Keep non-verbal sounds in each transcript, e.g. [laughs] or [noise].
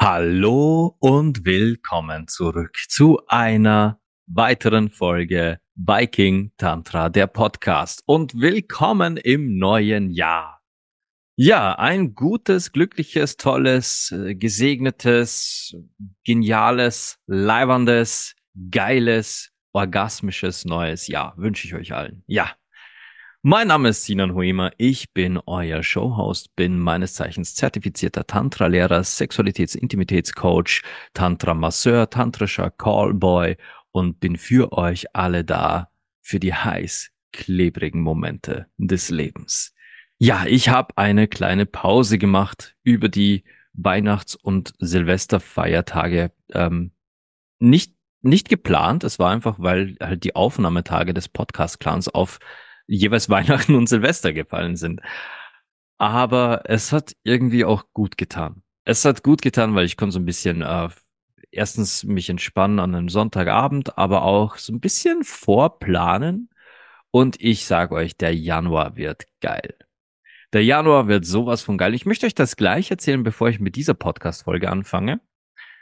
Hallo und willkommen zurück zu einer weiteren Folge Viking Tantra, der Podcast. Und willkommen im neuen Jahr. Ja, ein gutes, glückliches, tolles, äh, gesegnetes, geniales, leibendes, geiles, orgasmisches neues Jahr wünsche ich euch allen. Ja, mein Name ist Sinan Huema, ich bin euer Showhost, bin meines Zeichens zertifizierter Tantra-Lehrer, Sexualitäts-Intimitätscoach, Tantra-Masseur, tantrischer Callboy und bin für euch alle da für die heiß klebrigen Momente des Lebens. Ja, ich habe eine kleine Pause gemacht über die Weihnachts- und Silvesterfeiertage. Ähm, nicht nicht geplant, es war einfach, weil halt die Aufnahmetage des Podcast-Clans auf jeweils [laughs] Weihnachten und Silvester gefallen sind. Aber es hat irgendwie auch gut getan. Es hat gut getan, weil ich konnte so ein bisschen äh, erstens mich entspannen an einem Sonntagabend, aber auch so ein bisschen vorplanen. Und ich sage euch, der Januar wird geil. Der Januar wird sowas von geil. Ich möchte euch das gleich erzählen, bevor ich mit dieser Podcast-Folge anfange.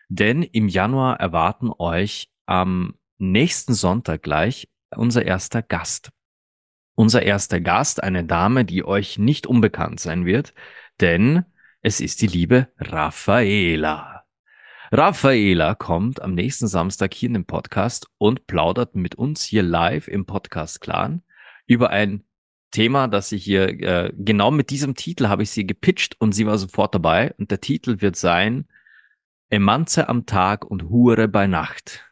Denn im Januar erwarten euch am nächsten Sonntag gleich unser erster Gast. Unser erster Gast, eine Dame, die euch nicht unbekannt sein wird, denn es ist die liebe Raffaela. Raffaela kommt am nächsten Samstag hier in den Podcast und plaudert mit uns hier live im Podcast Clan über ein Thema, das sie hier äh, genau mit diesem Titel habe ich sie gepitcht und sie war sofort dabei und der Titel wird sein Emanze am Tag und Hure bei Nacht.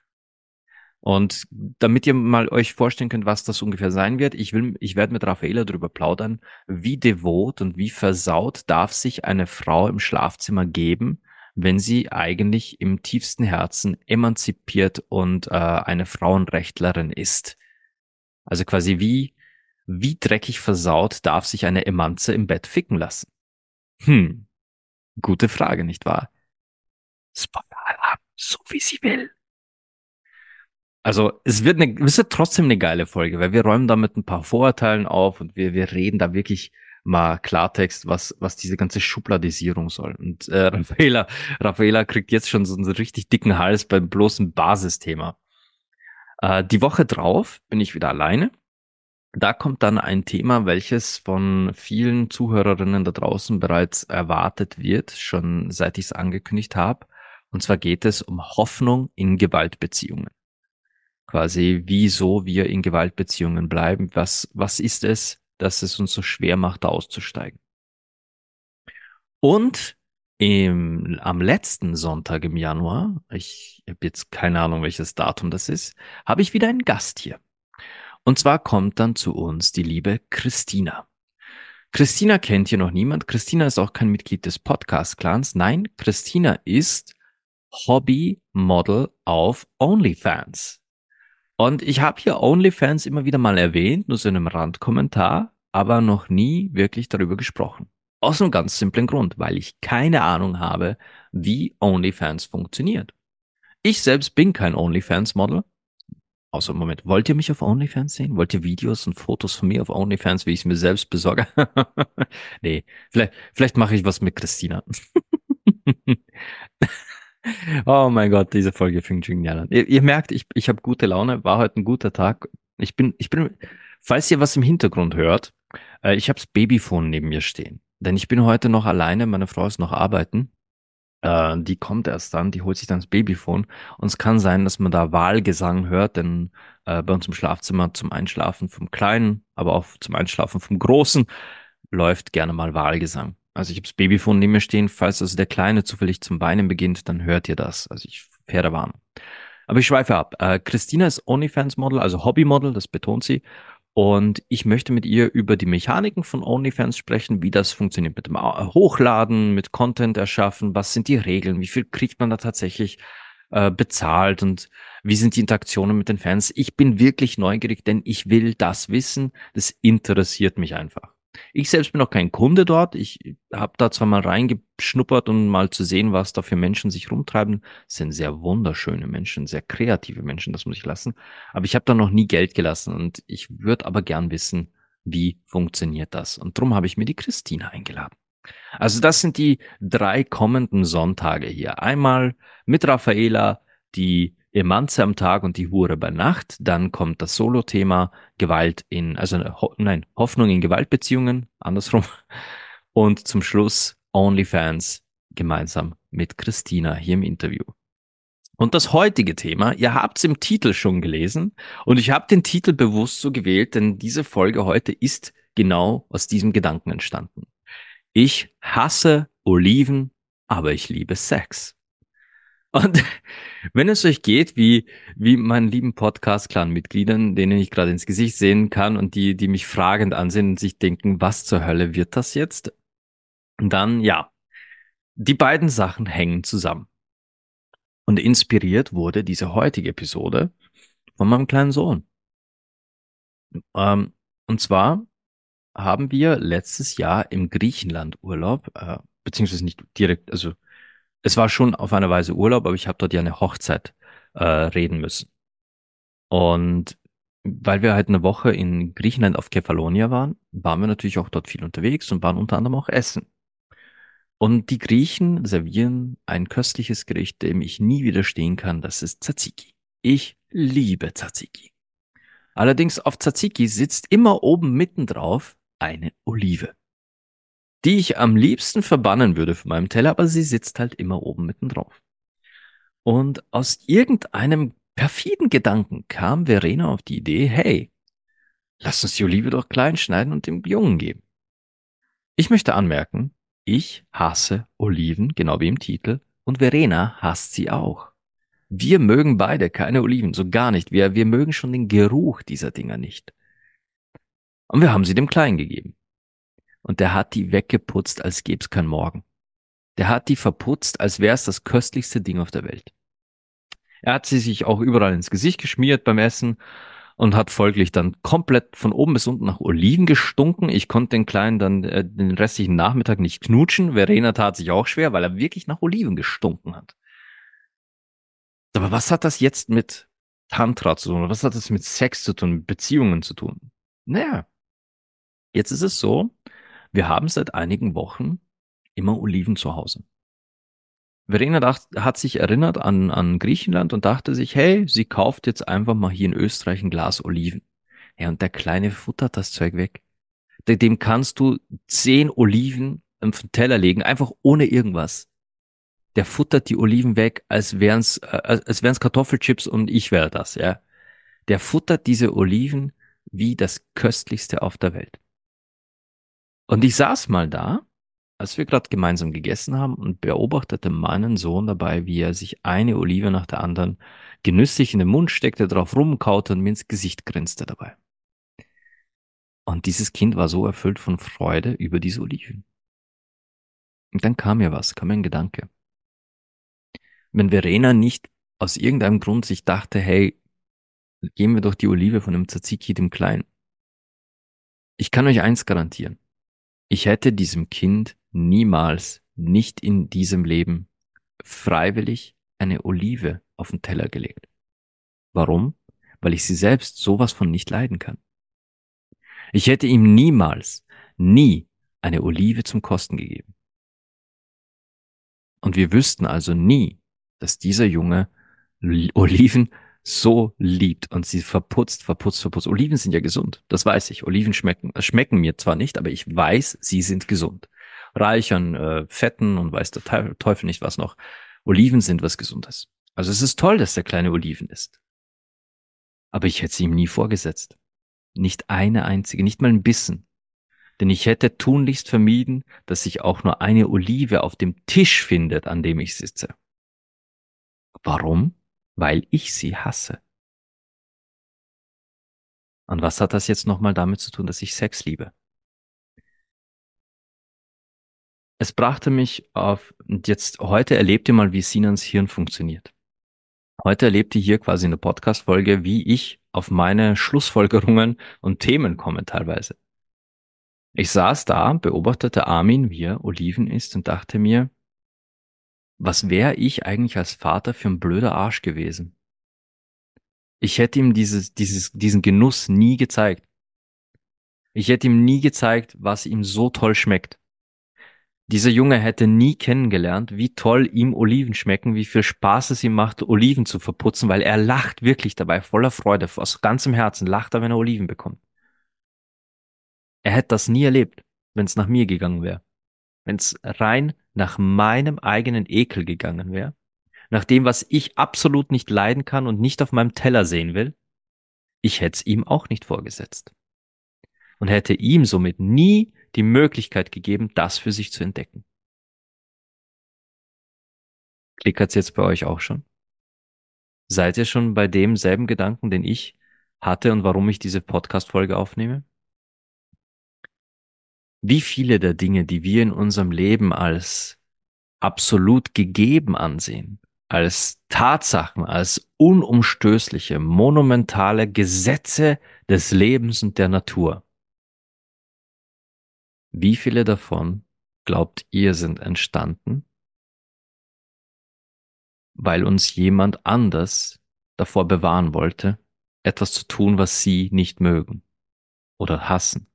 Und damit ihr mal euch vorstellen könnt, was das ungefähr sein wird, ich will, ich werde mit Raffaela darüber plaudern, wie devot und wie versaut darf sich eine Frau im Schlafzimmer geben, wenn sie eigentlich im tiefsten Herzen emanzipiert und äh, eine Frauenrechtlerin ist. Also quasi wie, wie dreckig versaut darf sich eine Emanze im Bett ficken lassen? Hm, gute Frage, nicht wahr? Spoiler-Alarm, so wie sie will. Also es wird, eine, es wird trotzdem eine geile Folge, weil wir räumen damit ein paar Vorurteilen auf und wir, wir reden da wirklich mal Klartext, was, was diese ganze Schubladisierung soll. Und äh, [laughs] Raffaela, Raffaela kriegt jetzt schon so einen richtig dicken Hals beim bloßen Basisthema. Äh, die Woche drauf bin ich wieder alleine. Da kommt dann ein Thema, welches von vielen Zuhörerinnen da draußen bereits erwartet wird, schon seit ich es angekündigt habe. Und zwar geht es um Hoffnung in Gewaltbeziehungen quasi, wieso wir in Gewaltbeziehungen bleiben. Was, was ist es, dass es uns so schwer macht, da auszusteigen? Und im, am letzten Sonntag im Januar, ich habe jetzt keine Ahnung, welches Datum das ist, habe ich wieder einen Gast hier. Und zwar kommt dann zu uns die liebe Christina. Christina kennt hier noch niemand. Christina ist auch kein Mitglied des Podcast-Clans. Nein, Christina ist Hobby-Model auf OnlyFans. Und ich habe hier OnlyFans immer wieder mal erwähnt, nur so in einem Randkommentar, aber noch nie wirklich darüber gesprochen. Aus einem ganz simplen Grund, weil ich keine Ahnung habe, wie OnlyFans funktioniert. Ich selbst bin kein OnlyFans-Model. Außer Moment, wollt ihr mich auf OnlyFans sehen? Wollt ihr Videos und Fotos von mir auf OnlyFans, wie ich es mir selbst besorge? [laughs] nee, vielleicht, vielleicht mache ich was mit Christina. [laughs] Oh mein Gott, diese Folge fängt schon genial an. Ihr, ihr merkt, ich, ich habe gute Laune, war heute ein guter Tag. Ich bin, ich bin, falls ihr was im Hintergrund hört, äh, ich habe das Babyphone neben mir stehen. Denn ich bin heute noch alleine, meine Frau ist noch arbeiten. Äh, die kommt erst dann, die holt sich dann das Babyphone. Und es kann sein, dass man da Wahlgesang hört, denn äh, bei uns im Schlafzimmer zum Einschlafen vom Kleinen, aber auch zum Einschlafen vom Großen läuft gerne mal Wahlgesang. Also ich habe das Babyphone neben mir stehen. Falls also der Kleine zufällig zum Weinen beginnt, dann hört ihr das. Also ich Pferde warnen. Aber ich schweife ab. Äh, Christina ist OnlyFans-Model, also Hobby-Model, das betont sie. Und ich möchte mit ihr über die Mechaniken von OnlyFans sprechen, wie das funktioniert mit dem Hochladen, mit Content erschaffen, was sind die Regeln, wie viel kriegt man da tatsächlich äh, bezahlt und wie sind die Interaktionen mit den Fans? Ich bin wirklich neugierig, denn ich will das wissen. Das interessiert mich einfach. Ich selbst bin auch kein Kunde dort. Ich habe da zwar mal reingeschnuppert, um mal zu sehen, was da für Menschen sich rumtreiben. Das sind sehr wunderschöne Menschen, sehr kreative Menschen, das muss ich lassen. Aber ich habe da noch nie Geld gelassen und ich würde aber gern wissen, wie funktioniert das. Und darum habe ich mir die Christina eingeladen. Also das sind die drei kommenden Sonntage hier. Einmal mit Raffaela, die Emanze am Tag und die Hure bei Nacht. Dann kommt das Solo-Thema Gewalt in, also ho nein, Hoffnung in Gewaltbeziehungen, andersrum. [laughs] Und zum Schluss OnlyFans gemeinsam mit Christina hier im Interview. Und das heutige Thema, ihr habt es im Titel schon gelesen und ich habe den Titel bewusst so gewählt, denn diese Folge heute ist genau aus diesem Gedanken entstanden. Ich hasse Oliven, aber ich liebe Sex. Und [laughs] wenn es euch geht, wie, wie meinen lieben Podcast-Clan-Mitgliedern, denen ich gerade ins Gesicht sehen kann und die, die mich fragend ansehen und sich denken, was zur Hölle wird das jetzt? dann, ja, die beiden Sachen hängen zusammen. Und inspiriert wurde diese heutige Episode von meinem kleinen Sohn. Ähm, und zwar haben wir letztes Jahr im Griechenland Urlaub, äh, beziehungsweise nicht direkt, also es war schon auf eine Weise Urlaub, aber ich habe dort ja eine Hochzeit äh, reden müssen. Und weil wir halt eine Woche in Griechenland auf Kefalonia waren, waren wir natürlich auch dort viel unterwegs und waren unter anderem auch essen. Und die Griechen servieren ein köstliches Gericht, dem ich nie widerstehen kann, das ist Tzatziki. Ich liebe Tzatziki. Allerdings auf Tzatziki sitzt immer oben mittendrauf eine Olive die ich am liebsten verbannen würde von meinem Teller, aber sie sitzt halt immer oben mitten drauf. Und aus irgendeinem perfiden Gedanken kam Verena auf die Idee, hey, lass uns die Olive doch klein schneiden und dem Jungen geben. Ich möchte anmerken, ich hasse Oliven, genau wie im Titel, und Verena hasst sie auch. Wir mögen beide keine Oliven, so gar nicht. Wir, wir mögen schon den Geruch dieser Dinger nicht. Und wir haben sie dem Kleinen gegeben. Und der hat die weggeputzt, als gäb's kein Morgen. Der hat die verputzt, als wär's das köstlichste Ding auf der Welt. Er hat sie sich auch überall ins Gesicht geschmiert beim Essen und hat folglich dann komplett von oben bis unten nach Oliven gestunken. Ich konnte den Kleinen dann äh, den restlichen Nachmittag nicht knutschen. Verena tat sich auch schwer, weil er wirklich nach Oliven gestunken hat. Aber was hat das jetzt mit Tantra zu tun? Was hat das mit Sex zu tun, mit Beziehungen zu tun? Naja, jetzt ist es so, wir haben seit einigen Wochen immer Oliven zu Hause. Verena dacht, hat sich erinnert an, an Griechenland und dachte sich, hey, sie kauft jetzt einfach mal hier in Österreich ein Glas Oliven. Ja, und der Kleine futtert das Zeug weg. Dem kannst du zehn Oliven auf den Teller legen, einfach ohne irgendwas. Der futtert die Oliven weg, als wären's, äh, als wären's Kartoffelchips und ich wäre das, ja. Der futtert diese Oliven wie das köstlichste auf der Welt. Und ich saß mal da, als wir gerade gemeinsam gegessen haben und beobachtete meinen Sohn dabei, wie er sich eine Olive nach der anderen genüsslich in den Mund steckte, drauf rumkaute und mir ins Gesicht grinste dabei. Und dieses Kind war so erfüllt von Freude über diese Oliven. Und dann kam mir was, kam mir ein Gedanke. Wenn Verena nicht aus irgendeinem Grund sich dachte, hey, geben wir doch die Olive von dem Tzatziki dem Kleinen. Ich kann euch eins garantieren. Ich hätte diesem Kind niemals, nicht in diesem Leben, freiwillig eine Olive auf den Teller gelegt. Warum? Weil ich sie selbst sowas von nicht leiden kann. Ich hätte ihm niemals, nie eine Olive zum Kosten gegeben. Und wir wüssten also nie, dass dieser Junge Oliven so liebt und sie verputzt, verputzt, verputzt. Oliven sind ja gesund, das weiß ich. Oliven schmecken, äh, schmecken mir zwar nicht, aber ich weiß, sie sind gesund. Reich an äh, Fetten und weiß der Teufel nicht was noch. Oliven sind was Gesundes. Also es ist toll, dass der kleine Oliven ist. Aber ich hätte sie ihm nie vorgesetzt. Nicht eine einzige, nicht mal ein Bissen. Denn ich hätte tunlichst vermieden, dass sich auch nur eine Olive auf dem Tisch findet, an dem ich sitze. Warum? Weil ich sie hasse. Und was hat das jetzt nochmal damit zu tun, dass ich Sex liebe? Es brachte mich auf, und jetzt heute erlebt ihr mal, wie Sinans Hirn funktioniert. Heute erlebt ihr hier quasi eine Podcast-Folge, wie ich auf meine Schlussfolgerungen und Themen komme teilweise. Ich saß da, beobachtete Armin, wie er Oliven isst und dachte mir, was wäre ich eigentlich als Vater für ein blöder Arsch gewesen? Ich hätte ihm dieses, dieses, diesen Genuss nie gezeigt. Ich hätte ihm nie gezeigt, was ihm so toll schmeckt. Dieser Junge hätte nie kennengelernt, wie toll ihm Oliven schmecken, wie viel Spaß es ihm macht, Oliven zu verputzen, weil er lacht wirklich dabei, voller Freude, aus ganzem Herzen lacht er, wenn er Oliven bekommt. Er hätte das nie erlebt, wenn es nach mir gegangen wäre. Wenn es rein nach meinem eigenen Ekel gegangen wäre, nach dem, was ich absolut nicht leiden kann und nicht auf meinem Teller sehen will, ich hätte es ihm auch nicht vorgesetzt. Und hätte ihm somit nie die Möglichkeit gegeben, das für sich zu entdecken. Klickert's jetzt bei euch auch schon? Seid ihr schon bei demselben Gedanken, den ich hatte und warum ich diese Podcast-Folge aufnehme? Wie viele der Dinge, die wir in unserem Leben als absolut gegeben ansehen, als Tatsachen, als unumstößliche, monumentale Gesetze des Lebens und der Natur. Wie viele davon glaubt ihr sind entstanden, weil uns jemand anders davor bewahren wollte, etwas zu tun, was sie nicht mögen oder hassen?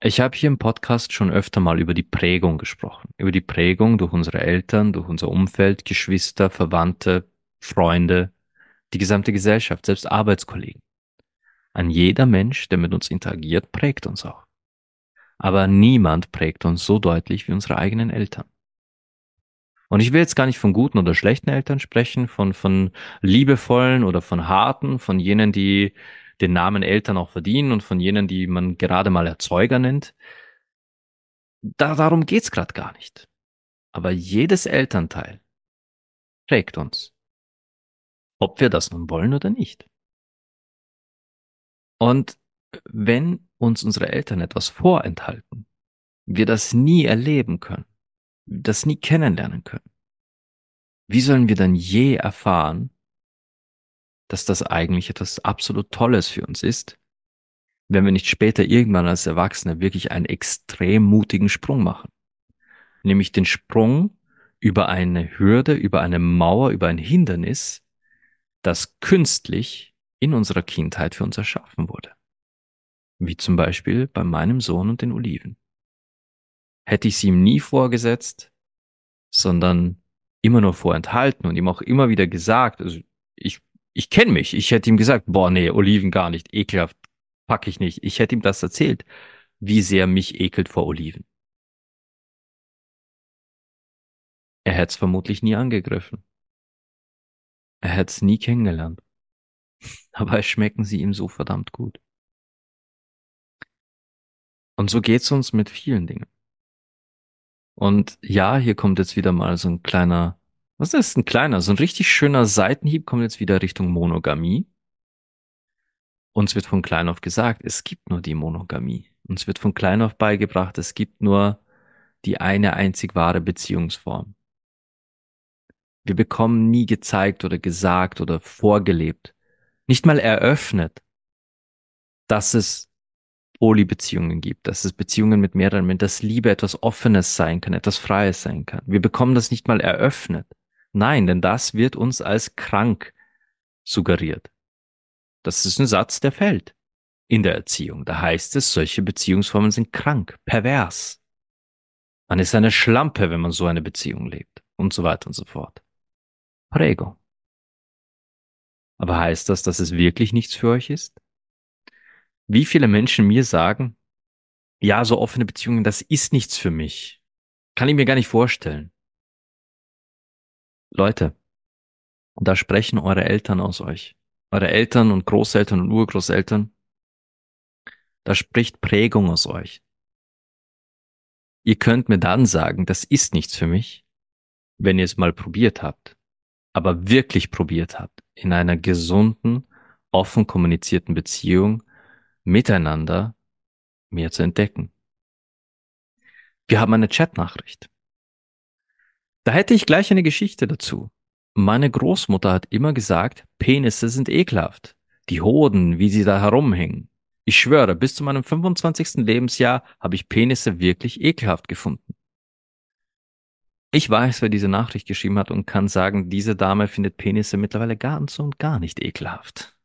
Ich habe hier im Podcast schon öfter mal über die Prägung gesprochen, über die Prägung durch unsere Eltern, durch unser Umfeld, Geschwister, Verwandte, Freunde, die gesamte Gesellschaft, selbst Arbeitskollegen. Ein jeder Mensch, der mit uns interagiert, prägt uns auch. Aber niemand prägt uns so deutlich wie unsere eigenen Eltern. Und ich will jetzt gar nicht von guten oder schlechten Eltern sprechen, von, von liebevollen oder von harten, von jenen, die den Namen Eltern auch verdienen und von jenen, die man gerade mal Erzeuger nennt. Da, darum geht's gerade gar nicht. Aber jedes Elternteil prägt uns. Ob wir das nun wollen oder nicht. Und wenn uns unsere Eltern etwas vorenthalten, wir das nie erleben können, das nie kennenlernen können, wie sollen wir dann je erfahren, dass das eigentlich etwas absolut Tolles für uns ist, wenn wir nicht später irgendwann als Erwachsene wirklich einen extrem mutigen Sprung machen. Nämlich den Sprung über eine Hürde, über eine Mauer, über ein Hindernis, das künstlich in unserer Kindheit für uns erschaffen wurde. Wie zum Beispiel bei meinem Sohn und den Oliven. Hätte ich sie ihm nie vorgesetzt, sondern immer nur vorenthalten und ihm auch immer wieder gesagt, also ich ich kenne mich. Ich hätte ihm gesagt, boah, nee, Oliven gar nicht, ekelhaft, pack ich nicht. Ich hätte ihm das erzählt, wie sehr mich ekelt vor Oliven. Er hätte es vermutlich nie angegriffen. Er hätte es nie kennengelernt. [laughs] Aber schmecken sie ihm so verdammt gut. Und so geht's uns mit vielen Dingen. Und ja, hier kommt jetzt wieder mal so ein kleiner was ist ein kleiner? So ein richtig schöner Seitenhieb kommt jetzt wieder Richtung Monogamie. Uns wird von klein auf gesagt, es gibt nur die Monogamie. Uns wird von klein auf beigebracht, es gibt nur die eine einzig wahre Beziehungsform. Wir bekommen nie gezeigt oder gesagt oder vorgelebt, nicht mal eröffnet, dass es Polybeziehungen gibt, dass es Beziehungen mit mehreren dass Liebe etwas Offenes sein kann, etwas Freies sein kann. Wir bekommen das nicht mal eröffnet. Nein, denn das wird uns als krank suggeriert. Das ist ein Satz, der fällt in der Erziehung. Da heißt es, solche Beziehungsformen sind krank, pervers. Man ist eine Schlampe, wenn man so eine Beziehung lebt und so weiter und so fort. Prego. Aber heißt das, dass es wirklich nichts für euch ist? Wie viele Menschen mir sagen, ja, so offene Beziehungen, das ist nichts für mich. Kann ich mir gar nicht vorstellen. Leute, da sprechen eure Eltern aus euch. Eure Eltern und Großeltern und Urgroßeltern. Da spricht Prägung aus euch. Ihr könnt mir dann sagen, das ist nichts für mich, wenn ihr es mal probiert habt, aber wirklich probiert habt, in einer gesunden, offen kommunizierten Beziehung miteinander mehr zu entdecken. Wir haben eine Chatnachricht. Da hätte ich gleich eine Geschichte dazu. Meine Großmutter hat immer gesagt, Penisse sind ekelhaft. Die Hoden, wie sie da herumhängen. Ich schwöre, bis zu meinem 25. Lebensjahr habe ich Penisse wirklich ekelhaft gefunden. Ich weiß, wer diese Nachricht geschrieben hat und kann sagen, diese Dame findet Penisse mittlerweile ganz und gar nicht ekelhaft.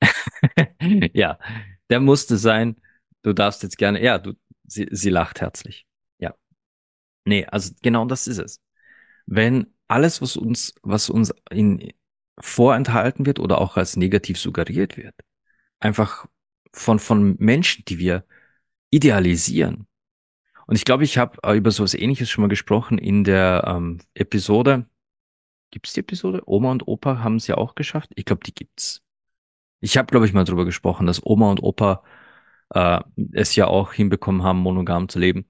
[laughs] ja, der musste sein. Du darfst jetzt gerne, ja, du, sie, sie lacht herzlich. Nee, also genau das ist es. Wenn alles, was uns, was uns in, vorenthalten wird oder auch als negativ suggeriert wird, einfach von, von Menschen, die wir idealisieren. Und ich glaube, ich habe über sowas ähnliches schon mal gesprochen in der ähm, Episode. Gibt es die Episode? Oma und Opa haben es ja auch geschafft. Ich glaube, die gibt's. Ich habe, glaube ich, mal drüber gesprochen, dass Oma und Opa äh, es ja auch hinbekommen haben, monogam zu leben.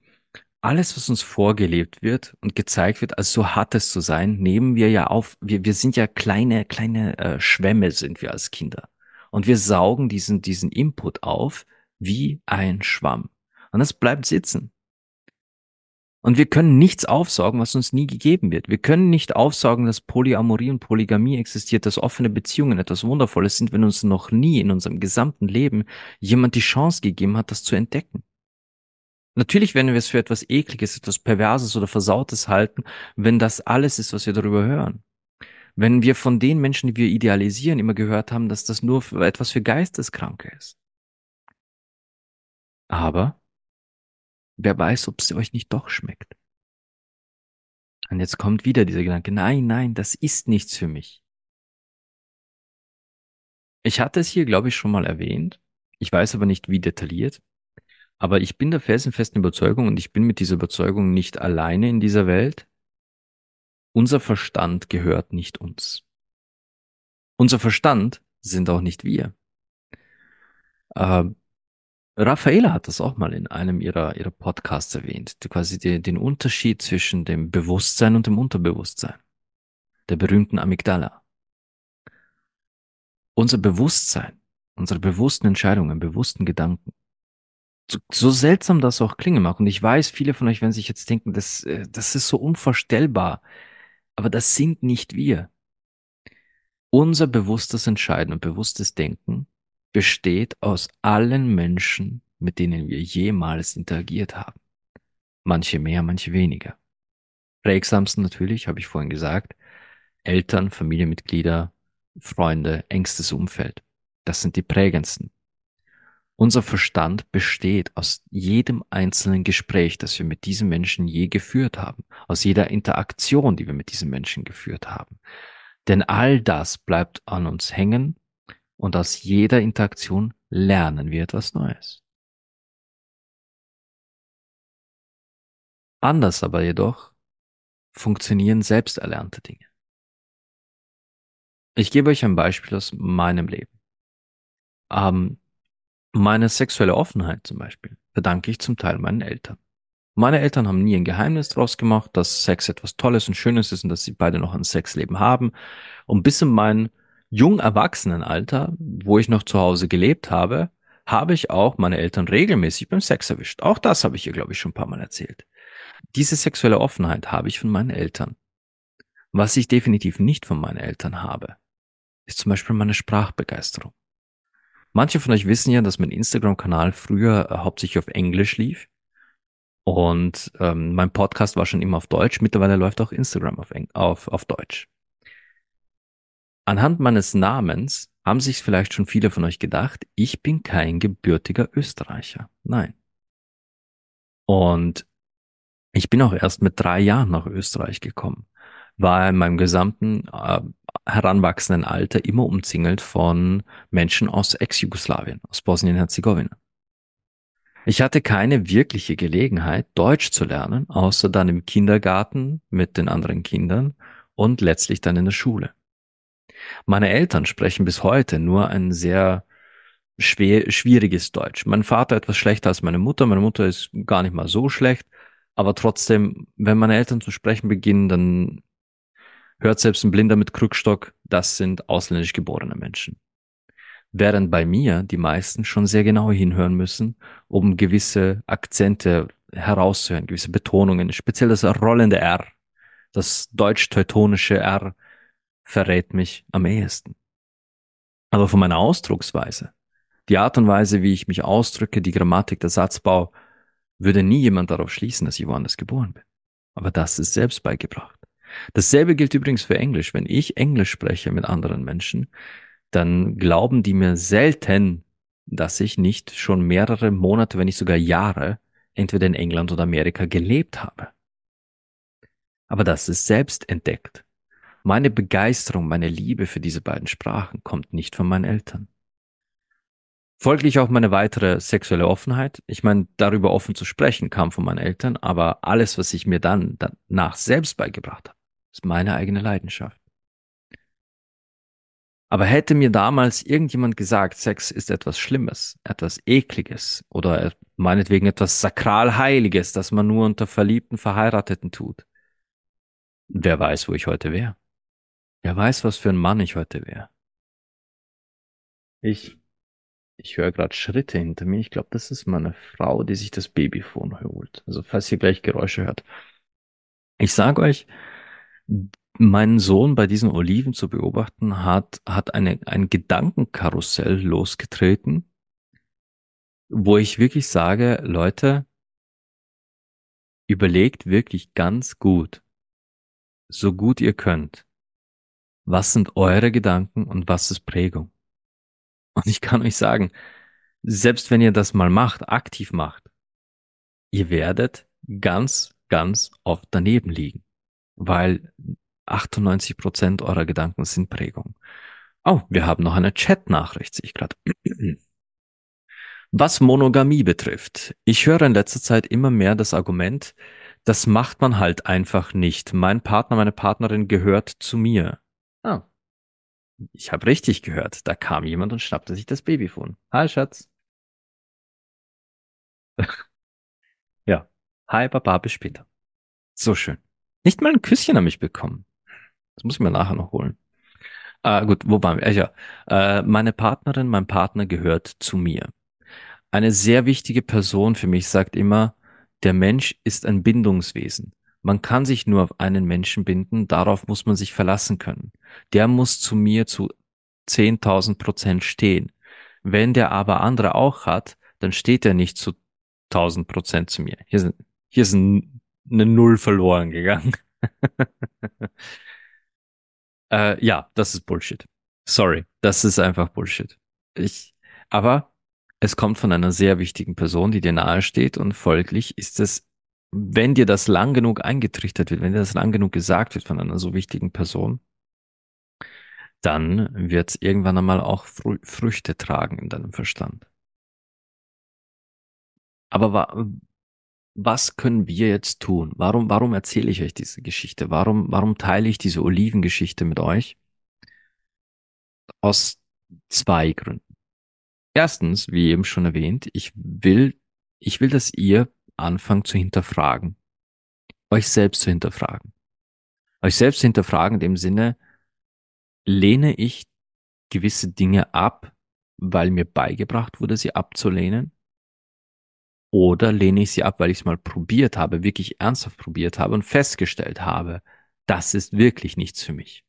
Alles, was uns vorgelebt wird und gezeigt wird, als so hat es zu sein, nehmen wir ja auf. Wir, wir sind ja kleine, kleine äh, Schwämme, sind wir als Kinder. Und wir saugen diesen, diesen Input auf wie ein Schwamm. Und das bleibt sitzen. Und wir können nichts aufsaugen, was uns nie gegeben wird. Wir können nicht aufsaugen, dass Polyamorie und Polygamie existiert, dass offene Beziehungen etwas Wundervolles sind, wenn uns noch nie in unserem gesamten Leben jemand die Chance gegeben hat, das zu entdecken. Natürlich werden wir es für etwas Ekliges, etwas Perverses oder Versautes halten, wenn das alles ist, was wir darüber hören. Wenn wir von den Menschen, die wir idealisieren, immer gehört haben, dass das nur etwas für Geisteskranke ist. Aber Wer weiß, ob es euch nicht doch schmeckt. Und jetzt kommt wieder dieser Gedanke, nein, nein, das ist nichts für mich. Ich hatte es hier, glaube ich, schon mal erwähnt. Ich weiß aber nicht, wie detailliert. Aber ich bin der felsenfesten Überzeugung und ich bin mit dieser Überzeugung nicht alleine in dieser Welt. Unser Verstand gehört nicht uns. Unser Verstand sind auch nicht wir. Äh, Raffaela hat das auch mal in einem ihrer, ihrer Podcasts erwähnt, quasi die, den Unterschied zwischen dem Bewusstsein und dem Unterbewusstsein, der berühmten Amygdala. Unser Bewusstsein, unsere bewussten Entscheidungen, bewussten Gedanken, so, so seltsam das auch klingen mag, und ich weiß, viele von euch werden sich jetzt denken, das, äh, das ist so unvorstellbar, aber das sind nicht wir. Unser bewusstes Entscheiden und bewusstes Denken besteht aus allen Menschen, mit denen wir jemals interagiert haben. Manche mehr, manche weniger. Prägsamsten natürlich, habe ich vorhin gesagt, Eltern, Familienmitglieder, Freunde, engstes Umfeld. Das sind die prägendsten. Unser Verstand besteht aus jedem einzelnen Gespräch, das wir mit diesen Menschen je geführt haben, aus jeder Interaktion, die wir mit diesen Menschen geführt haben. Denn all das bleibt an uns hängen und aus jeder Interaktion lernen wir etwas Neues. Anders aber jedoch funktionieren selbst erlernte Dinge. Ich gebe euch ein Beispiel aus meinem Leben. Ähm, meine sexuelle Offenheit zum Beispiel verdanke ich zum Teil meinen Eltern. Meine Eltern haben nie ein Geheimnis draus gemacht, dass Sex etwas Tolles und Schönes ist und dass sie beide noch ein Sexleben haben. Und bis in mein jung Erwachsenenalter, wo ich noch zu Hause gelebt habe, habe ich auch meine Eltern regelmäßig beim Sex erwischt. Auch das habe ich ihr, glaube ich, schon ein paar Mal erzählt. Diese sexuelle Offenheit habe ich von meinen Eltern. Was ich definitiv nicht von meinen Eltern habe, ist zum Beispiel meine Sprachbegeisterung. Manche von euch wissen ja, dass mein Instagram-Kanal früher äh, hauptsächlich auf Englisch lief. Und ähm, mein Podcast war schon immer auf Deutsch. Mittlerweile läuft auch Instagram auf, Eng auf, auf Deutsch. Anhand meines Namens haben sich vielleicht schon viele von euch gedacht, ich bin kein gebürtiger Österreicher. Nein. Und ich bin auch erst mit drei Jahren nach Österreich gekommen, war in meinem gesamten äh, heranwachsenden Alter immer umzingelt von Menschen aus Ex-Jugoslawien, aus Bosnien-Herzegowina. Ich hatte keine wirkliche Gelegenheit, Deutsch zu lernen, außer dann im Kindergarten mit den anderen Kindern und letztlich dann in der Schule. Meine Eltern sprechen bis heute nur ein sehr schwer, schwieriges Deutsch. Mein Vater etwas schlechter als meine Mutter. Meine Mutter ist gar nicht mal so schlecht. Aber trotzdem, wenn meine Eltern zu sprechen beginnen, dann hört selbst ein Blinder mit Krückstock, das sind ausländisch geborene Menschen. Während bei mir die meisten schon sehr genau hinhören müssen, um gewisse Akzente herauszuhören, gewisse Betonungen, speziell das rollende R, das deutsch-teutonische R verrät mich am ehesten. Aber von meiner Ausdrucksweise, die Art und Weise, wie ich mich ausdrücke, die Grammatik, der Satzbau, würde nie jemand darauf schließen, dass ich woanders geboren bin. Aber das ist selbst beigebracht. Dasselbe gilt übrigens für Englisch. Wenn ich Englisch spreche mit anderen Menschen, dann glauben die mir selten, dass ich nicht schon mehrere Monate, wenn nicht sogar Jahre, entweder in England oder Amerika gelebt habe. Aber das ist selbst entdeckt. Meine Begeisterung, meine Liebe für diese beiden Sprachen kommt nicht von meinen Eltern. Folglich auch meine weitere sexuelle Offenheit. Ich meine, darüber offen zu sprechen kam von meinen Eltern, aber alles, was ich mir dann danach selbst beigebracht habe, ist meine eigene Leidenschaft. Aber hätte mir damals irgendjemand gesagt, Sex ist etwas Schlimmes, etwas Ekliges oder meinetwegen etwas sakral Heiliges, das man nur unter verliebten Verheirateten tut, wer weiß, wo ich heute wäre. Wer weiß, was für ein Mann ich heute wäre. Ich, ich höre gerade Schritte hinter mir. Ich glaube, das ist meine Frau, die sich das Babyphone holt. Also falls ihr gleich Geräusche hört. Ich sage euch, meinen Sohn bei diesen Oliven zu beobachten, hat, hat eine, ein Gedankenkarussell losgetreten, wo ich wirklich sage, Leute, überlegt wirklich ganz gut, so gut ihr könnt, was sind eure Gedanken und was ist Prägung? Und ich kann euch sagen, selbst wenn ihr das mal macht, aktiv macht, ihr werdet ganz, ganz oft daneben liegen, weil 98 Prozent eurer Gedanken sind Prägung. Oh, wir haben noch eine Chat-Nachricht, sehe ich gerade. [clears throat] Was Monogamie betrifft, ich höre in letzter Zeit immer mehr das Argument, das macht man halt einfach nicht. Mein Partner, meine Partnerin gehört zu mir. Ah. Ich habe richtig gehört. Da kam jemand und schnappte sich das Babyphone. Hi, Schatz. [laughs] ja. Hi, Papa, bis später. So schön. Nicht mal ein Küsschen an mich bekommen. Das muss ich mir nachher noch holen. Ah, gut, wo waren wir? Ja, äh, meine Partnerin, mein Partner gehört zu mir. Eine sehr wichtige Person für mich sagt immer, der Mensch ist ein Bindungswesen. Man kann sich nur auf einen Menschen binden, darauf muss man sich verlassen können. Der muss zu mir zu 10.000 Prozent stehen. Wenn der aber andere auch hat, dann steht er nicht zu 1000 Prozent zu mir. Hier sind, hier ein, eine Null verloren gegangen. [laughs] äh, ja, das ist Bullshit. Sorry, das ist einfach Bullshit. Ich, aber es kommt von einer sehr wichtigen Person, die dir nahe steht und folglich ist es wenn dir das lang genug eingetrichtert wird, wenn dir das lang genug gesagt wird von einer so wichtigen Person, dann wird es irgendwann einmal auch Frü Früchte tragen in deinem Verstand. Aber was können wir jetzt tun? Warum, warum erzähle ich euch diese Geschichte? Warum, warum teile ich diese Olivengeschichte mit euch? Aus zwei Gründen. Erstens, wie eben schon erwähnt, ich will, ich will, dass ihr anfangt zu hinterfragen. Euch selbst zu hinterfragen. Euch selbst zu hinterfragen in dem Sinne, lehne ich gewisse Dinge ab, weil mir beigebracht wurde, sie abzulehnen? Oder lehne ich sie ab, weil ich es mal probiert habe, wirklich ernsthaft probiert habe und festgestellt habe, das ist wirklich nichts für mich?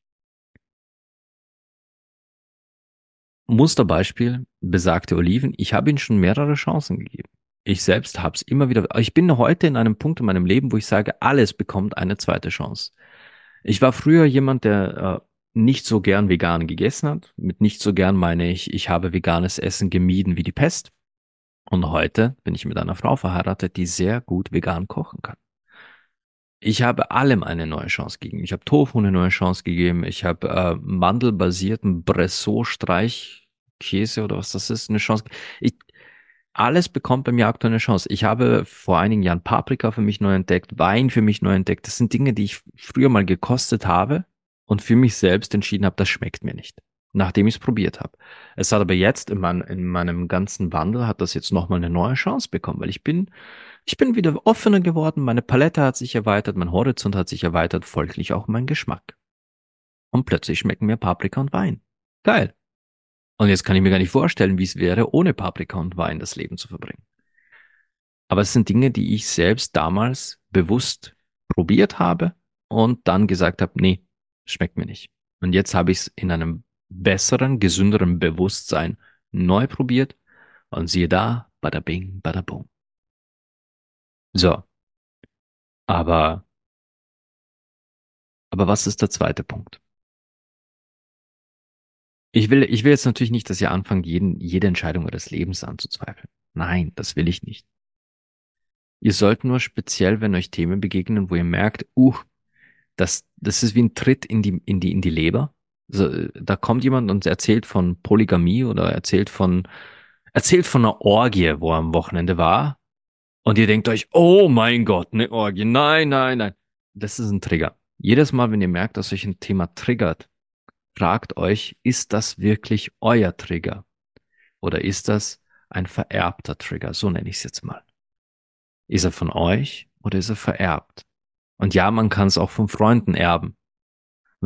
Musterbeispiel besagte Oliven, ich habe ihnen schon mehrere Chancen gegeben. Ich selbst habe es immer wieder. Ich bin heute in einem Punkt in meinem Leben, wo ich sage, alles bekommt eine zweite Chance. Ich war früher jemand, der äh, nicht so gern vegan gegessen hat. Mit nicht so gern meine ich, ich habe veganes Essen gemieden wie die Pest. Und heute bin ich mit einer Frau verheiratet, die sehr gut vegan kochen kann. Ich habe allem eine neue Chance gegeben. Ich habe Tofu eine neue Chance gegeben. Ich habe äh, mandelbasierten Bressot-Streichkäse oder was das ist, eine Chance. Ich, alles bekommt bei mir aktuell eine Chance. Ich habe vor einigen Jahren Paprika für mich neu entdeckt, Wein für mich neu entdeckt. Das sind Dinge, die ich früher mal gekostet habe und für mich selbst entschieden habe, das schmeckt mir nicht, nachdem ich es probiert habe. Es hat aber jetzt in, mein, in meinem ganzen Wandel hat das jetzt nochmal eine neue Chance bekommen, weil ich bin, ich bin wieder offener geworden, meine Palette hat sich erweitert, mein Horizont hat sich erweitert, folglich auch mein Geschmack. Und plötzlich schmecken mir Paprika und Wein. Geil. Und jetzt kann ich mir gar nicht vorstellen, wie es wäre, ohne Paprika und Wein das Leben zu verbringen. Aber es sind Dinge, die ich selbst damals bewusst probiert habe und dann gesagt habe, nee, schmeckt mir nicht. Und jetzt habe ich es in einem besseren, gesünderen Bewusstsein neu probiert und siehe da, bada bing, bada boom. So. Aber, aber was ist der zweite Punkt? Ich will, ich will jetzt natürlich nicht, dass ihr anfangt, jeden, jede Entscheidung eures Lebens anzuzweifeln. Nein, das will ich nicht. Ihr sollt nur speziell, wenn euch Themen begegnen, wo ihr merkt, uh, das, das ist wie ein Tritt in die, in die, in die Leber. Also, da kommt jemand und erzählt von Polygamie oder erzählt von, erzählt von einer Orgie, wo er am Wochenende war. Und ihr denkt euch, oh mein Gott, eine Orgie. Nein, nein, nein. Das ist ein Trigger. Jedes Mal, wenn ihr merkt, dass euch ein Thema triggert, fragt euch, ist das wirklich euer Trigger? Oder ist das ein vererbter Trigger? So nenne ich es jetzt mal. Ist er von euch oder ist er vererbt? Und ja, man kann es auch von Freunden erben.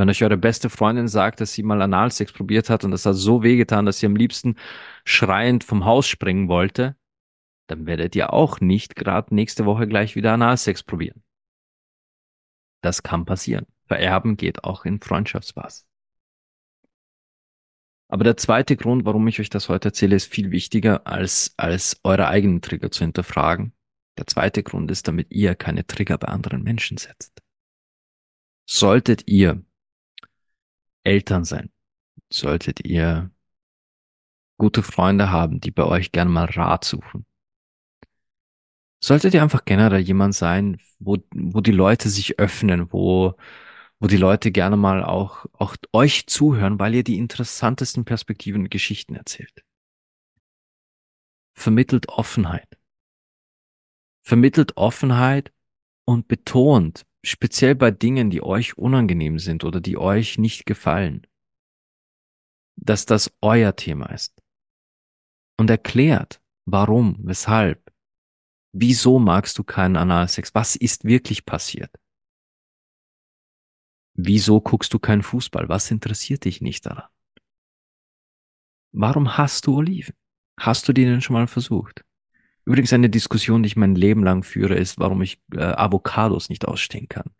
Wenn euch eure beste Freundin sagt, dass sie mal Analsex probiert hat und das hat so wehgetan, dass sie am liebsten schreiend vom Haus springen wollte, dann werdet ihr auch nicht gerade nächste Woche gleich wieder Analsex probieren. Das kann passieren. Vererben geht auch in Freundschaftsbasis. Aber der zweite Grund, warum ich euch das heute erzähle, ist viel wichtiger, als, als eure eigenen Trigger zu hinterfragen. Der zweite Grund ist, damit ihr keine Trigger bei anderen Menschen setzt. Solltet ihr Eltern sein, solltet ihr gute Freunde haben, die bei euch gerne mal Rat suchen, solltet ihr einfach generell jemand sein, wo, wo die Leute sich öffnen, wo, wo die Leute gerne mal auch, auch euch zuhören, weil ihr die interessantesten Perspektiven und Geschichten erzählt. Vermittelt Offenheit. Vermittelt Offenheit und betont, speziell bei Dingen, die euch unangenehm sind oder die euch nicht gefallen, dass das euer Thema ist. Und erklärt, warum, weshalb, wieso magst du keinen Analsex, was ist wirklich passiert. Wieso guckst du keinen Fußball? Was interessiert dich nicht daran? Warum hast du Oliven? Hast du die denn schon mal versucht? Übrigens eine Diskussion, die ich mein Leben lang führe, ist, warum ich äh, Avocados nicht ausstehen kann.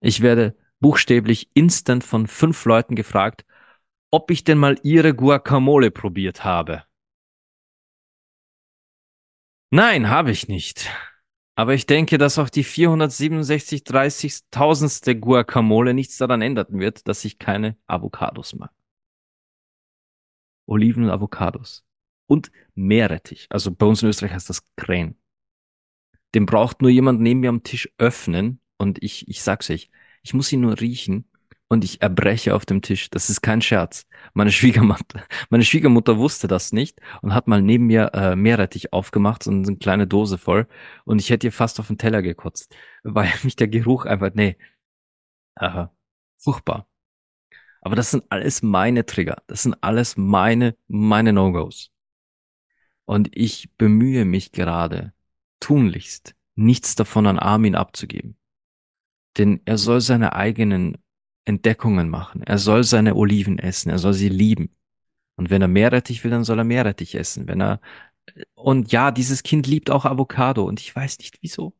Ich werde buchstäblich instant von fünf Leuten gefragt, ob ich denn mal ihre Guacamole probiert habe. Nein, habe ich nicht. Aber ich denke, dass auch die 467 30.000. Guacamole nichts daran ändern wird, dass ich keine Avocados mag. Oliven und Avocados und Meerrettich. Also bei uns in Österreich heißt das Krähen. Den braucht nur jemand neben mir am Tisch öffnen und ich, ich sag's euch, ich muss ihn nur riechen und ich erbreche auf dem Tisch. Das ist kein Scherz. Meine Schwiegermutter, [laughs] meine Schwiegermutter wusste das nicht und hat mal neben mir äh, Meerrettich aufgemacht, so eine kleine Dose voll und ich hätte ihr fast auf den Teller gekotzt, [laughs] weil mich der Geruch einfach, nee, aha, furchtbar. Aber das sind alles meine Trigger. Das sind alles meine, meine No-Gos. Und ich bemühe mich gerade, tunlichst, nichts davon an Armin abzugeben. Denn er soll seine eigenen Entdeckungen machen. Er soll seine Oliven essen. Er soll sie lieben. Und wenn er Meerrettich will, dann soll er Meerrettich essen. Wenn er, und ja, dieses Kind liebt auch Avocado und ich weiß nicht wieso.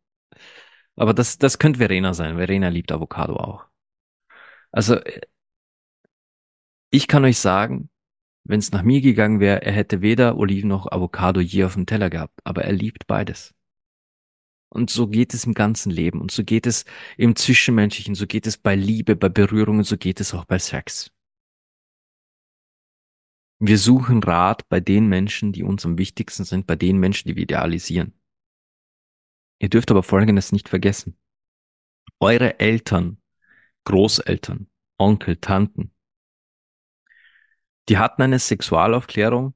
Aber das, das könnte Verena sein. Verena liebt Avocado auch. Also, äh, ich kann euch sagen, wenn es nach mir gegangen wäre, er hätte weder Oliven noch Avocado je auf dem Teller gehabt, aber er liebt beides. Und so geht es im ganzen Leben und so geht es im Zwischenmenschlichen, so geht es bei Liebe, bei Berührungen, so geht es auch bei Sex. Wir suchen Rat bei den Menschen, die uns am wichtigsten sind, bei den Menschen, die wir idealisieren. Ihr dürft aber Folgendes nicht vergessen. Eure Eltern, Großeltern, Onkel, Tanten, die hatten eine Sexualaufklärung.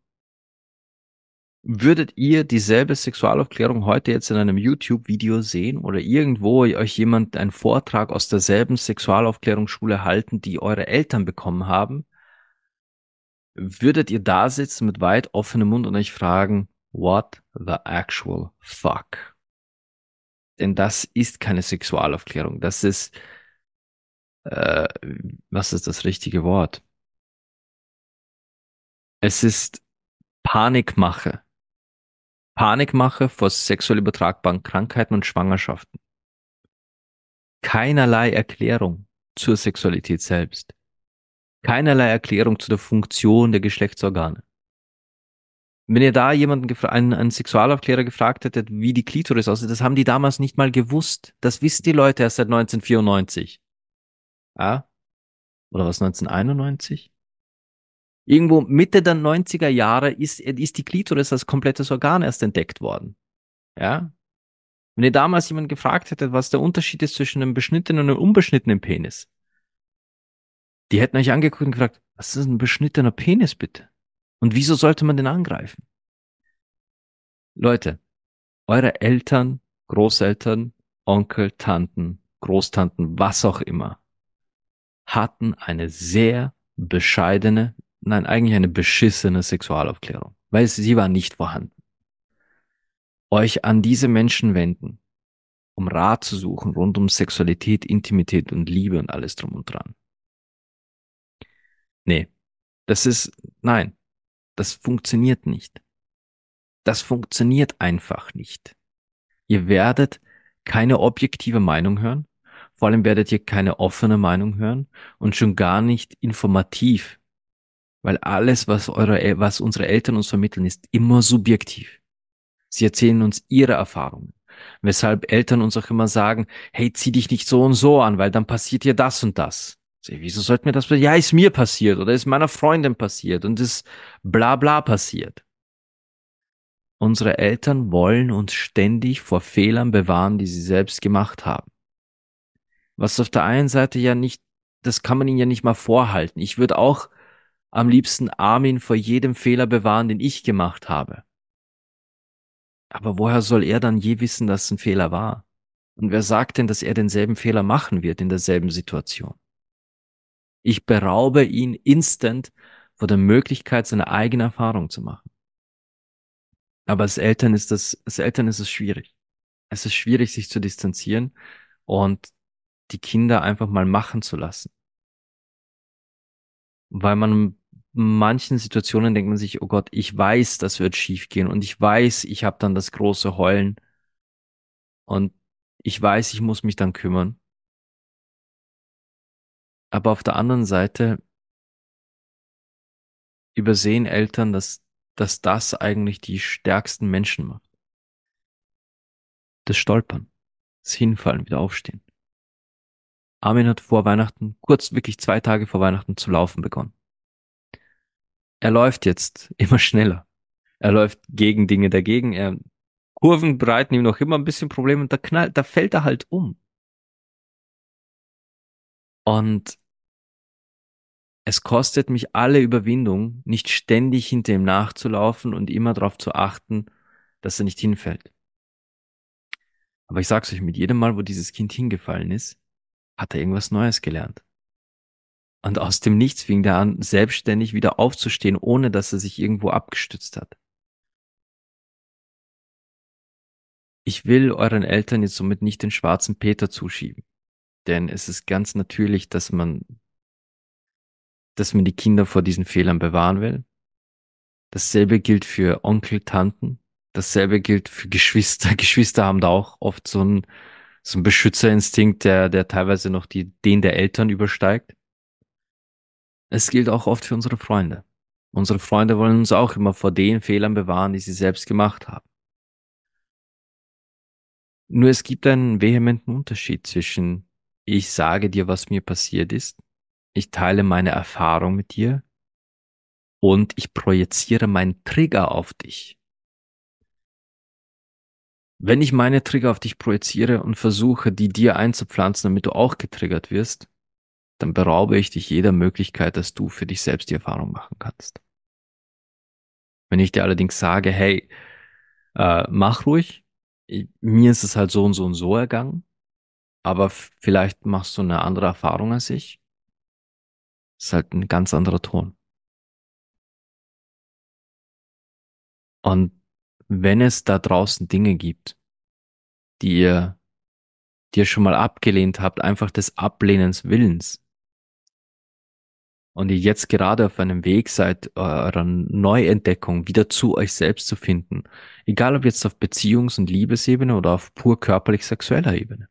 Würdet ihr dieselbe Sexualaufklärung heute jetzt in einem YouTube-Video sehen oder irgendwo euch jemand einen Vortrag aus derselben Sexualaufklärungsschule halten, die eure Eltern bekommen haben? Würdet ihr da sitzen mit weit offenem Mund und euch fragen, what the actual fuck? Denn das ist keine Sexualaufklärung. Das ist, äh, was ist das richtige Wort? Es ist Panikmache. Panikmache vor sexuell übertragbaren Krankheiten und Schwangerschaften. Keinerlei Erklärung zur Sexualität selbst. Keinerlei Erklärung zu der Funktion der Geschlechtsorgane. Wenn ihr da jemanden, einen, einen Sexualaufklärer gefragt hättet, wie die Klitoris aussieht, das haben die damals nicht mal gewusst. Das wissen die Leute erst seit 1994. Ja? Oder was, 1991? Irgendwo Mitte der 90er Jahre ist, ist die Klitoris als komplettes Organ erst entdeckt worden. Ja? Wenn ihr damals jemand gefragt hättet, was der Unterschied ist zwischen einem beschnittenen und einem unbeschnittenen Penis, die hätten euch angeguckt und gefragt, was ist ein beschnittener Penis bitte? Und wieso sollte man den angreifen? Leute, eure Eltern, Großeltern, Onkel, Tanten, Großtanten, was auch immer, hatten eine sehr bescheidene, nein, eigentlich eine beschissene Sexualaufklärung, weil sie war nicht vorhanden. Euch an diese Menschen wenden, um Rat zu suchen rund um Sexualität, Intimität und Liebe und alles drum und dran. Nee, das ist, nein, das funktioniert nicht. Das funktioniert einfach nicht. Ihr werdet keine objektive Meinung hören, vor allem werdet ihr keine offene Meinung hören und schon gar nicht informativ weil alles, was eure, was unsere Eltern uns vermitteln, ist immer subjektiv. Sie erzählen uns ihre Erfahrungen. Weshalb Eltern uns auch immer sagen, hey, zieh dich nicht so und so an, weil dann passiert dir das und das. So, wieso sollte mir das passieren? Ja, ist mir passiert oder ist meiner Freundin passiert und ist bla bla passiert. Unsere Eltern wollen uns ständig vor Fehlern bewahren, die sie selbst gemacht haben. Was auf der einen Seite ja nicht, das kann man ihnen ja nicht mal vorhalten. Ich würde auch am liebsten Armin vor jedem Fehler bewahren, den ich gemacht habe. Aber woher soll er dann je wissen, dass es ein Fehler war? Und wer sagt denn, dass er denselben Fehler machen wird in derselben Situation? Ich beraube ihn instant vor der Möglichkeit, seine eigene Erfahrung zu machen. Aber als Eltern ist das, als Eltern ist es schwierig. Es ist schwierig, sich zu distanzieren und die Kinder einfach mal machen zu lassen. Weil man manchen Situationen denkt man sich, oh Gott, ich weiß, das wird schief gehen und ich weiß, ich habe dann das große Heulen und ich weiß, ich muss mich dann kümmern. Aber auf der anderen Seite übersehen Eltern, dass, dass das eigentlich die stärksten Menschen macht. Das Stolpern, das Hinfallen, wieder aufstehen. Armin hat vor Weihnachten, kurz wirklich zwei Tage vor Weihnachten zu laufen begonnen er läuft jetzt immer schneller. Er läuft gegen Dinge dagegen. Er, Kurven bereiten ihm noch immer ein bisschen Probleme und da knallt, da fällt er halt um. Und es kostet mich alle Überwindung, nicht ständig hinter ihm nachzulaufen und immer darauf zu achten, dass er nicht hinfällt. Aber ich sag's euch, mit jedem Mal, wo dieses Kind hingefallen ist, hat er irgendwas Neues gelernt. Und aus dem Nichts fing er an, selbstständig wieder aufzustehen, ohne dass er sich irgendwo abgestützt hat. Ich will euren Eltern jetzt somit nicht den schwarzen Peter zuschieben. Denn es ist ganz natürlich, dass man, dass man die Kinder vor diesen Fehlern bewahren will. Dasselbe gilt für Onkel, Tanten. Dasselbe gilt für Geschwister. [laughs] Geschwister haben da auch oft so einen, so einen Beschützerinstinkt, der, der teilweise noch die, den der Eltern übersteigt. Es gilt auch oft für unsere Freunde. Unsere Freunde wollen uns auch immer vor den Fehlern bewahren, die sie selbst gemacht haben. Nur es gibt einen vehementen Unterschied zwischen ich sage dir, was mir passiert ist, ich teile meine Erfahrung mit dir und ich projiziere meinen Trigger auf dich. Wenn ich meine Trigger auf dich projiziere und versuche, die dir einzupflanzen, damit du auch getriggert wirst, dann beraube ich dich jeder Möglichkeit, dass du für dich selbst die Erfahrung machen kannst. Wenn ich dir allerdings sage, hey, äh, mach ruhig, ich, mir ist es halt so und so und so ergangen, aber vielleicht machst du eine andere Erfahrung als ich, ist halt ein ganz anderer Ton. Und wenn es da draußen Dinge gibt, die ihr, die ihr schon mal abgelehnt habt, einfach des Ablehnens Willens, und ihr jetzt gerade auf einem Weg seid, eurer Neuentdeckung wieder zu euch selbst zu finden, egal ob jetzt auf Beziehungs- und Liebesebene oder auf pur körperlich-sexueller Ebene.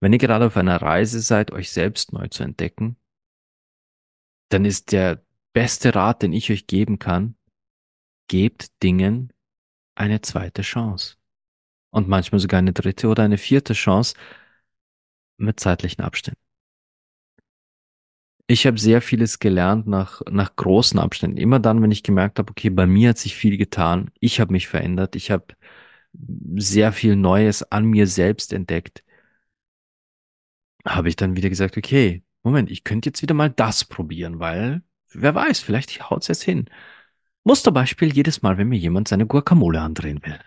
Wenn ihr gerade auf einer Reise seid, euch selbst neu zu entdecken, dann ist der beste Rat, den ich euch geben kann, gebt Dingen eine zweite Chance. Und manchmal sogar eine dritte oder eine vierte Chance mit zeitlichen Abständen. Ich habe sehr vieles gelernt nach, nach großen Abständen. Immer dann, wenn ich gemerkt habe, okay, bei mir hat sich viel getan, ich habe mich verändert, ich habe sehr viel Neues an mir selbst entdeckt, habe ich dann wieder gesagt, okay, Moment, ich könnte jetzt wieder mal das probieren, weil wer weiß, vielleicht haut's jetzt hin. Musterbeispiel jedes Mal, wenn mir jemand seine Guacamole andrehen will.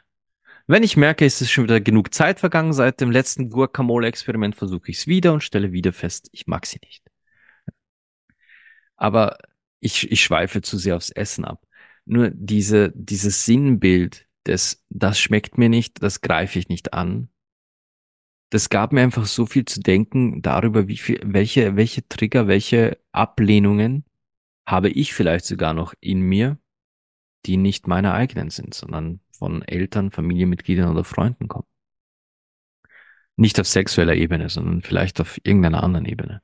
Wenn ich merke, es ist schon wieder genug Zeit vergangen seit dem letzten Guacamole-Experiment, versuche ich es wieder und stelle wieder fest, ich mag sie nicht. Aber ich, ich schweife zu sehr aufs Essen ab. Nur diese, dieses Sinnbild des, das schmeckt mir nicht, das greife ich nicht an. Das gab mir einfach so viel zu denken darüber, wie viel, welche, welche Trigger, welche Ablehnungen habe ich vielleicht sogar noch in mir, die nicht meine eigenen sind, sondern von Eltern, Familienmitgliedern oder Freunden kommen. Nicht auf sexueller Ebene, sondern vielleicht auf irgendeiner anderen Ebene.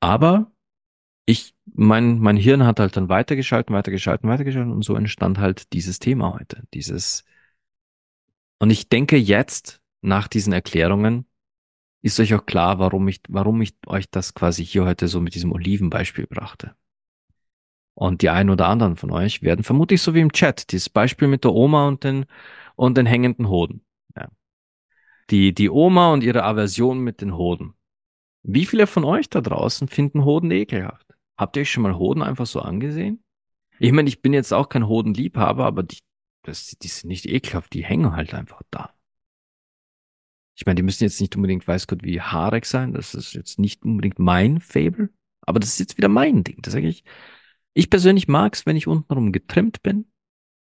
Aber ich, mein, mein Hirn hat halt dann weitergeschalten, weitergeschalten, weitergeschalten und so entstand halt dieses Thema heute. Dieses, und ich denke jetzt, nach diesen Erklärungen, ist euch auch klar, warum ich, warum ich euch das quasi hier heute so mit diesem Olivenbeispiel brachte. Und die einen oder anderen von euch werden vermutlich so wie im Chat, dieses Beispiel mit der Oma und den, und den hängenden Hoden. Ja. Die, die Oma und ihre Aversion mit den Hoden. Wie viele von euch da draußen finden Hoden ekelhaft? Habt ihr euch schon mal Hoden einfach so angesehen? Ich meine, ich bin jetzt auch kein Hodenliebhaber, aber die, das, die sind nicht ekelhaft, die hängen halt einfach da. Ich meine, die müssen jetzt nicht unbedingt, weiß Gott, wie haarig sein. Das ist jetzt nicht unbedingt mein Fable, aber das ist jetzt wieder mein Ding. Das sage ich. Ich persönlich mag's, wenn ich untenrum getrimmt bin.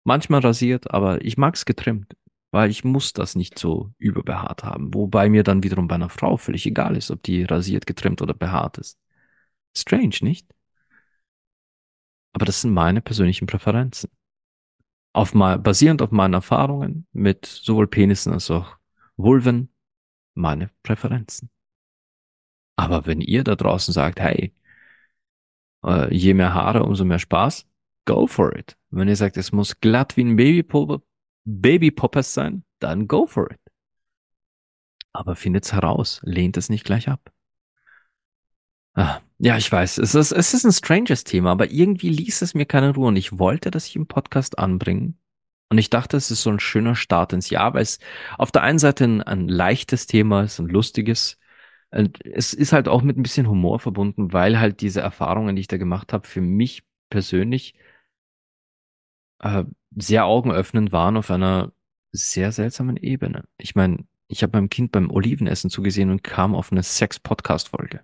Manchmal rasiert, aber ich mag's getrimmt, weil ich muss das nicht so überbehaart haben. Wobei mir dann wiederum bei einer Frau völlig egal ist, ob die rasiert, getrimmt oder behaart ist. Strange, nicht? Aber das sind meine persönlichen Präferenzen. Auf mal, basierend auf meinen Erfahrungen mit sowohl Penissen als auch Vulven, meine Präferenzen. Aber wenn ihr da draußen sagt, hey, äh, je mehr Haare, umso mehr Spaß, go for it. Wenn ihr sagt, es muss glatt wie ein Babypopper, Babypoppers sein, dann go for it. Aber findet's heraus, lehnt es nicht gleich ab. Ah, ja, ich weiß, es ist, es ist ein stranges Thema, aber irgendwie ließ es mir keine Ruhe und ich wollte das hier im Podcast anbringen. Und ich dachte, es ist so ein schöner Start ins Jahr, weil es auf der einen Seite ein, ein leichtes Thema ist, ein lustiges. Und es ist halt auch mit ein bisschen Humor verbunden, weil halt diese Erfahrungen, die ich da gemacht habe, für mich persönlich äh, sehr augenöffnend waren auf einer sehr seltsamen Ebene. Ich meine, ich habe meinem Kind beim Olivenessen zugesehen und kam auf eine Sex-Podcast-Folge.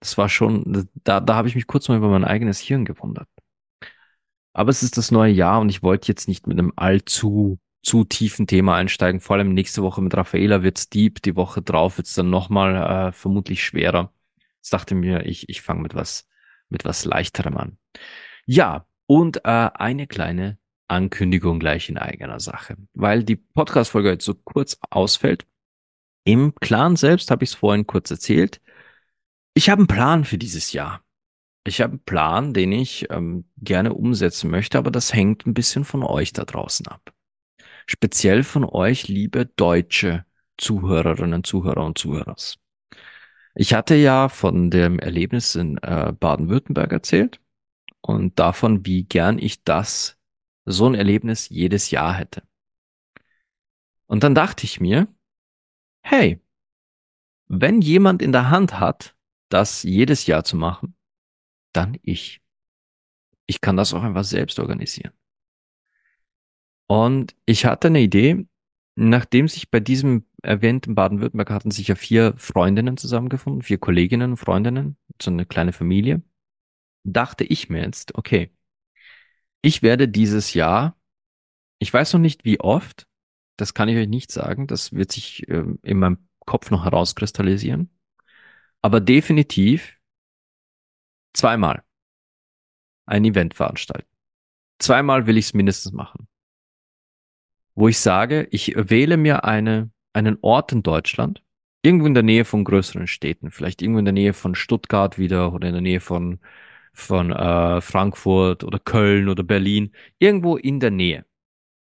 Das war schon, da, da habe ich mich kurz mal über mein eigenes Hirn gewundert. Aber es ist das neue Jahr und ich wollte jetzt nicht mit einem allzu zu tiefen Thema einsteigen. Vor allem nächste Woche mit Raffaela wird's deep, die Woche drauf wird's dann nochmal äh, vermutlich schwerer. Jetzt dachte mir, ich, ich fange mit was, mit was leichterem an. Ja, und äh, eine kleine Ankündigung gleich in eigener Sache, weil die Podcast-Folge jetzt so kurz ausfällt. Im Clan selbst habe ich es vorhin kurz erzählt. Ich habe einen Plan für dieses Jahr. Ich habe einen Plan, den ich ähm, gerne umsetzen möchte, aber das hängt ein bisschen von euch da draußen ab. Speziell von euch, liebe deutsche Zuhörerinnen, Zuhörer und Zuhörers. Ich hatte ja von dem Erlebnis in äh, Baden-Württemberg erzählt und davon, wie gern ich das, so ein Erlebnis jedes Jahr hätte. Und dann dachte ich mir, hey, wenn jemand in der Hand hat, das jedes Jahr zu machen, dann ich. Ich kann das auch einfach selbst organisieren. Und ich hatte eine Idee, nachdem sich bei diesem in Baden-Württemberg hatten sich ja vier Freundinnen zusammengefunden, vier Kolleginnen und Freundinnen, so eine kleine Familie, dachte ich mir jetzt, okay, ich werde dieses Jahr, ich weiß noch nicht wie oft, das kann ich euch nicht sagen, das wird sich äh, in meinem Kopf noch herauskristallisieren, aber definitiv zweimal ein Event veranstalten. Zweimal will ich es mindestens machen. Wo ich sage, ich wähle mir eine, einen Ort in Deutschland, irgendwo in der Nähe von größeren Städten, vielleicht irgendwo in der Nähe von Stuttgart wieder oder in der Nähe von, von äh, Frankfurt oder Köln oder Berlin, irgendwo in der Nähe.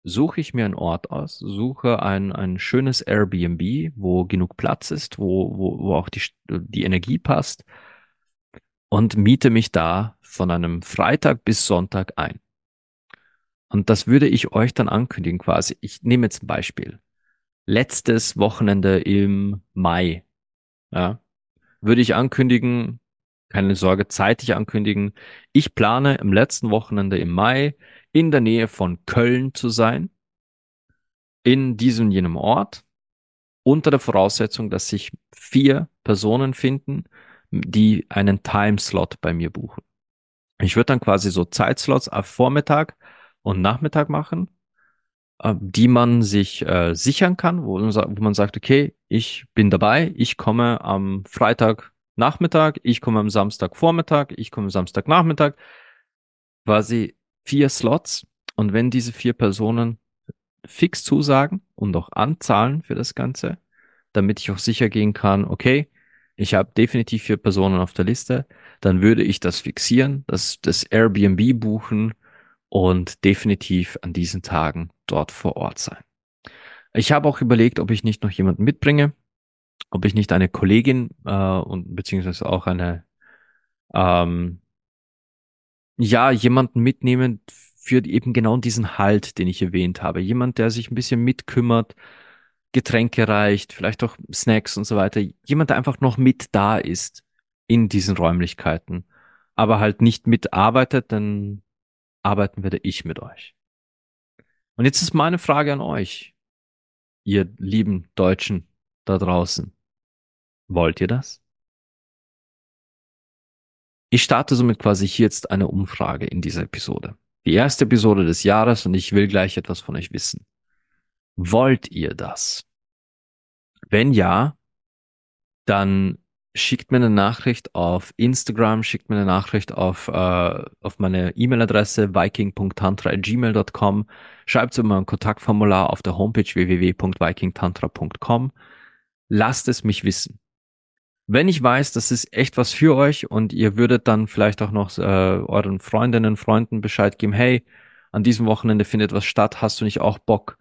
Suche ich mir einen Ort aus, suche ein, ein schönes Airbnb, wo genug Platz ist, wo, wo, wo auch die, die Energie passt und miete mich da von einem Freitag bis Sonntag ein. Und das würde ich euch dann ankündigen quasi. Ich nehme jetzt ein Beispiel letztes Wochenende im Mai, ja, würde ich ankündigen, keine Sorge, zeitig ankündigen, ich plane im letzten Wochenende im Mai in der Nähe von Köln zu sein, in diesem jenem Ort, unter der Voraussetzung, dass sich vier Personen finden, die einen Timeslot bei mir buchen. Ich würde dann quasi so Zeitslots auf Vormittag und Nachmittag machen äh, die man sich äh, sichern kann, wo wo man sagt, okay, ich bin dabei, ich komme am Freitag Nachmittag, ich komme am Samstag Vormittag, ich komme am Samstag Nachmittag, quasi vier Slots. Und wenn diese vier Personen fix zusagen und auch anzahlen für das Ganze, damit ich auch sicher gehen kann, okay, ich habe definitiv vier Personen auf der Liste, dann würde ich das fixieren, das, das Airbnb buchen und definitiv an diesen Tagen dort vor Ort sein. Ich habe auch überlegt, ob ich nicht noch jemanden mitbringe, ob ich nicht eine Kollegin äh, und beziehungsweise auch eine ähm, ja jemanden mitnehmen für eben genau diesen Halt, den ich erwähnt habe. Jemand, der sich ein bisschen mitkümmert, Getränke reicht, vielleicht auch Snacks und so weiter. Jemand, der einfach noch mit da ist in diesen Räumlichkeiten, aber halt nicht mitarbeitet, dann arbeiten werde ich mit euch. Und jetzt ist meine Frage an euch, ihr lieben Deutschen da draußen. Wollt ihr das? Ich starte somit quasi hier jetzt eine Umfrage in dieser Episode. Die erste Episode des Jahres und ich will gleich etwas von euch wissen. Wollt ihr das? Wenn ja, dann schickt mir eine Nachricht auf Instagram, schickt mir eine Nachricht auf, äh, auf meine E-Mail-Adresse viking.tantra.gmail.com, schreibt mir ein Kontaktformular auf der Homepage www.vikingtantra.com. Lasst es mich wissen. Wenn ich weiß, das ist echt was für euch und ihr würdet dann vielleicht auch noch äh, euren Freundinnen, Freunden Bescheid geben, hey, an diesem Wochenende findet was statt, hast du nicht auch Bock,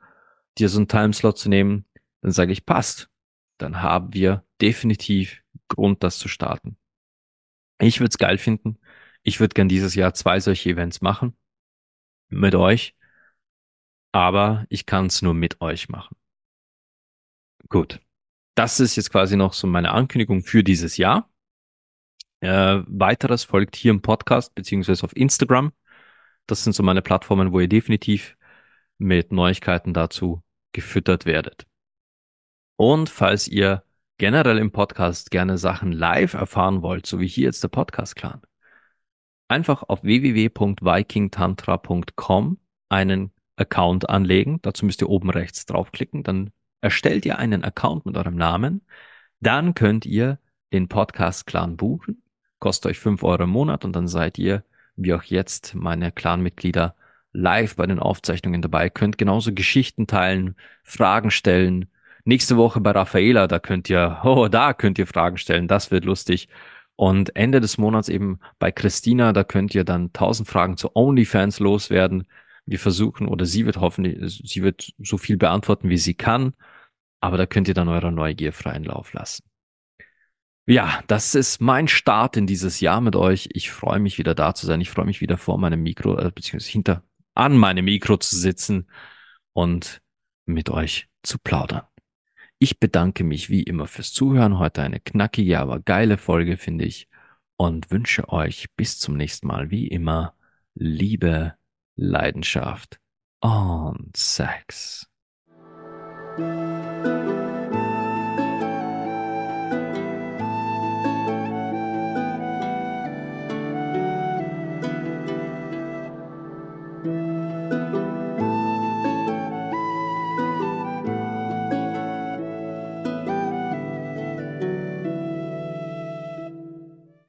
dir so einen Timeslot zu nehmen? Dann sage ich, passt. Dann haben wir definitiv Grund, das zu starten. Ich würde es geil finden. Ich würde gern dieses Jahr zwei solche Events machen. Mit euch. Aber ich kann es nur mit euch machen. Gut. Das ist jetzt quasi noch so meine Ankündigung für dieses Jahr. Äh, weiteres folgt hier im Podcast beziehungsweise auf Instagram. Das sind so meine Plattformen, wo ihr definitiv mit Neuigkeiten dazu gefüttert werdet. Und falls ihr generell im Podcast gerne Sachen live erfahren wollt, so wie hier jetzt der Podcast Clan, einfach auf www.vikingtantra.com einen Account anlegen. Dazu müsst ihr oben rechts draufklicken. Dann erstellt ihr einen Account mit eurem Namen. Dann könnt ihr den Podcast Clan buchen. Kostet euch fünf Euro im Monat und dann seid ihr, wie auch jetzt, meine Clan-Mitglieder live bei den Aufzeichnungen dabei. Könnt genauso Geschichten teilen, Fragen stellen, Nächste Woche bei Raffaela, da könnt ihr, [laughs] oh, da könnt ihr Fragen stellen, das wird lustig. Und Ende des Monats eben bei Christina, da könnt ihr dann tausend Fragen zu OnlyFans loswerden. Wir versuchen, oder sie wird hoffentlich, sie wird so viel beantworten, wie sie kann. Aber da könnt ihr dann eurer Neugier freien Lauf lassen. Ja, das ist mein Start in dieses Jahr mit euch. Ich freue mich wieder da zu sein. Ich freue mich wieder vor meinem Mikro, äh, beziehungsweise hinter, an meinem Mikro zu sitzen und mit euch zu plaudern. Ich bedanke mich wie immer fürs Zuhören. Heute eine knackige, aber geile Folge, finde ich. Und wünsche euch bis zum nächsten Mal wie immer Liebe, Leidenschaft und Sex.